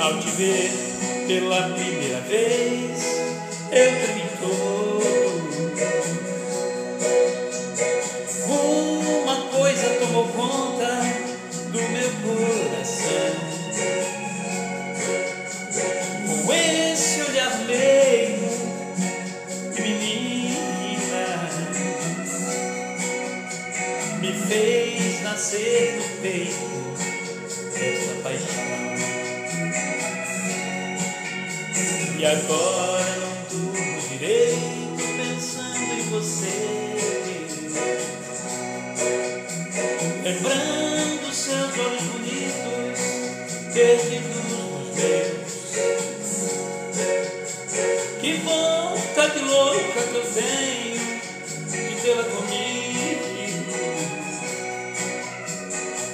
Ao te ver pela primeira vez, eu tremi todo. Uma coisa tomou conta do meu coração. Com esse olhar meio menina, me fez nascer no peito essa paixão. E agora não durmo direito pensando em você. Lembrando seus olhos bonitos, perdidos nos meus. Que vontade louca que eu tenho de tê-la comigo.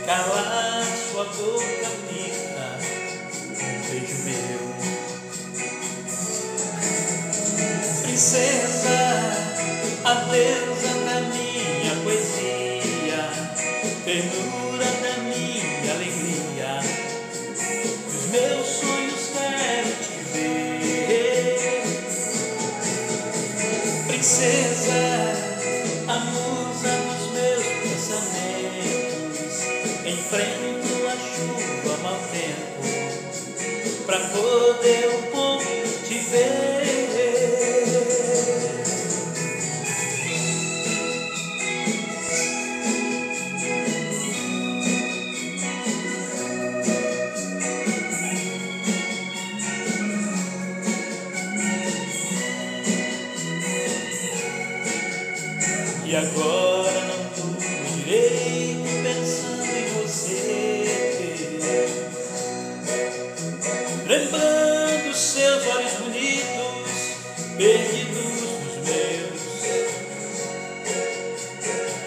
Calar sua boca bonita, um beijo meu. A deusa da minha poesia, ternura da minha alegria, os meus sonhos quero te ver. Princesa, a musa dos meus pensamentos, enfrento a chuva, mau tempo, pra poder um pouco te ver.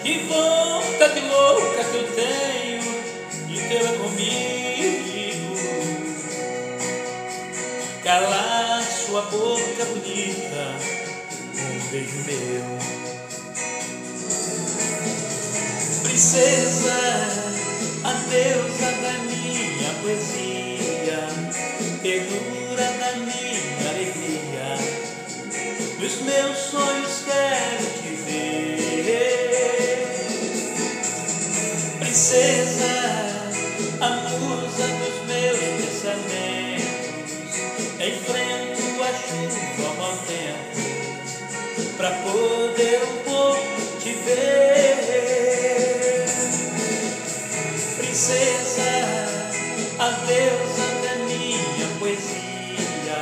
Que vontade louca que eu tenho de tê-la comigo. Calar sua boca bonita, um beijo meu. Princesa, a deusa musa dos meus pensamentos, enfrento a chuva ao mau tempo, pra poder um pouco te ver. Princesa, a deusa da minha poesia,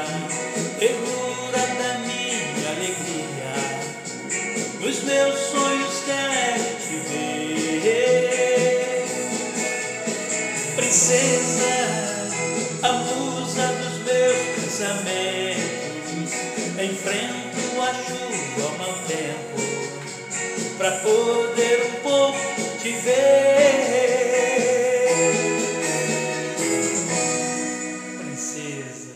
ternura da minha alegria, nos meus sonhos pra poder um pouco te ver. Princesa.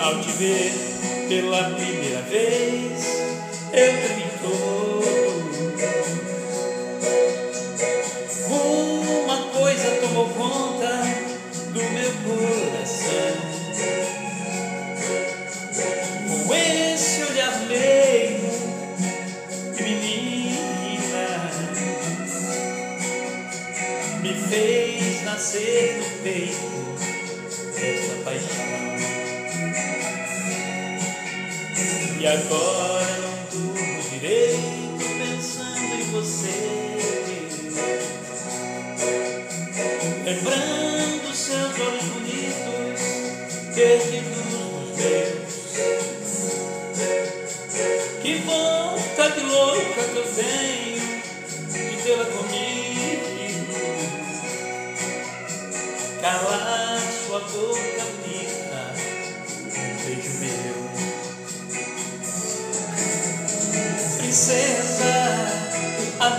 Ao te ver pela primeira vez, eu tremi todo. Uma coisa tomou conta do meu coração. E agora não durmo direito pensando em você. Lembrando seus olhos bonitos, perdidos nos meus. Que vontade louca que eu tenho de tê-la comigo. Calar sua boca bonita,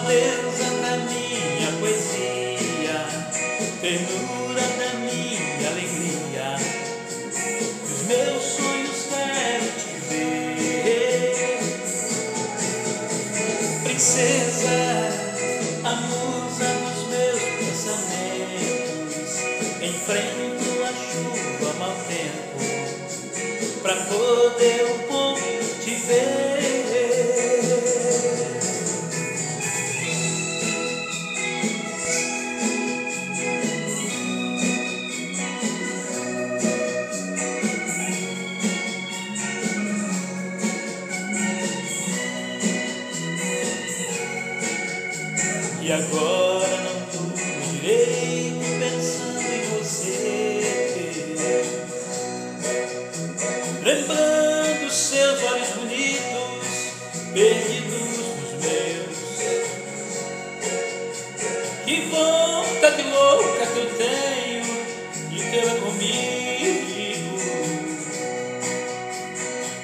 Princesa, a deusa da minha poesia, ternura da minha alegria. Os meus sonhos quero te ver, princesa, a musa dos meus pensamentos. Enfrento a chuva, mau tempo, pra poder um pouco te ver. Que vontade louca que eu tenho de tê-la comigo.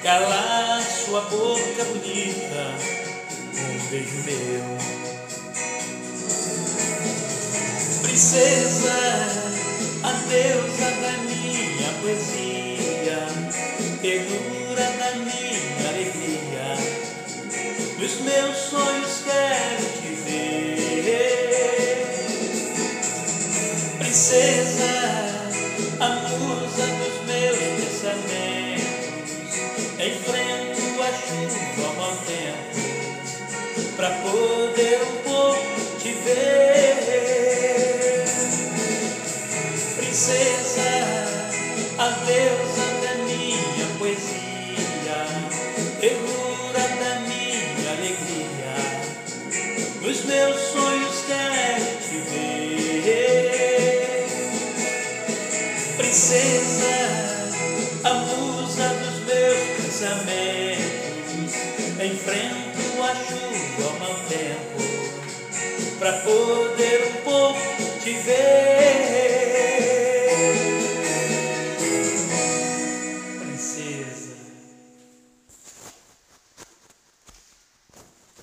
Calar sua boca bonita, um beijo meu. princesa, a deusa da minha poesia, ternura da minha alegria. Nos meus sonhos poder um pouco te ver princesa, a deusa da minha poesia, ternura da minha alegria. Nos meus sonhos quero te ver, princesa, tempo para poder um pouco te ver.